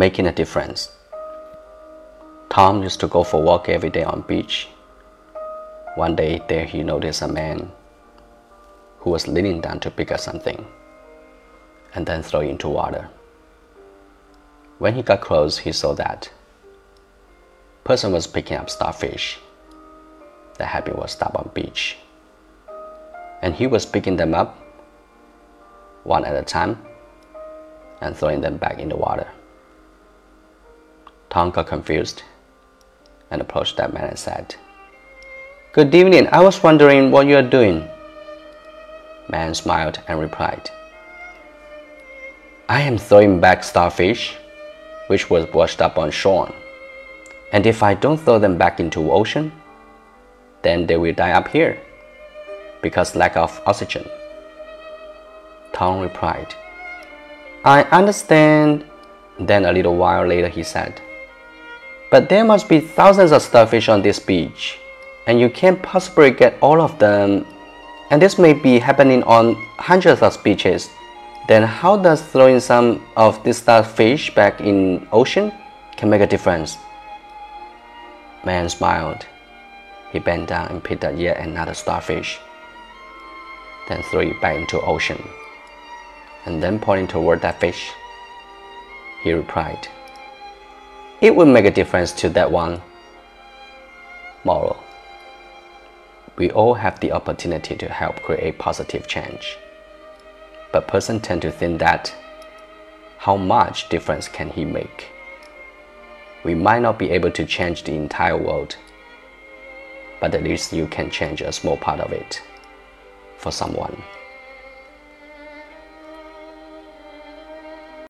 making a difference. Tom used to go for a walk every day on beach. One day there he noticed a man who was leaning down to pick up something and then throw it into water. When he got close, he saw that person was picking up starfish that had been washed up on beach. And he was picking them up one at a time and throwing them back in the water. Tom got confused and approached that man and said, Good evening, I was wondering what you are doing. Man smiled and replied, I am throwing back starfish, which was washed up on shore. And if I don't throw them back into ocean, then they will die up here because lack of oxygen. Tom replied, I understand. Then a little while later he said, But there must be thousands of starfish on this beach, and you can't possibly get all of them. And this may be happening on hundreds of beaches. Then how does throwing some of these starfish back in ocean can make a difference? Man smiled. He bent down and picked up yet another starfish, then threw it back into ocean and then pointing toward that fish, he replied, It will make a difference to that one. Moral We all have the opportunity to help create positive change. But person tend to think that how much difference can he make? We might not be able to change the entire world, but at least you can change a small part of it for someone.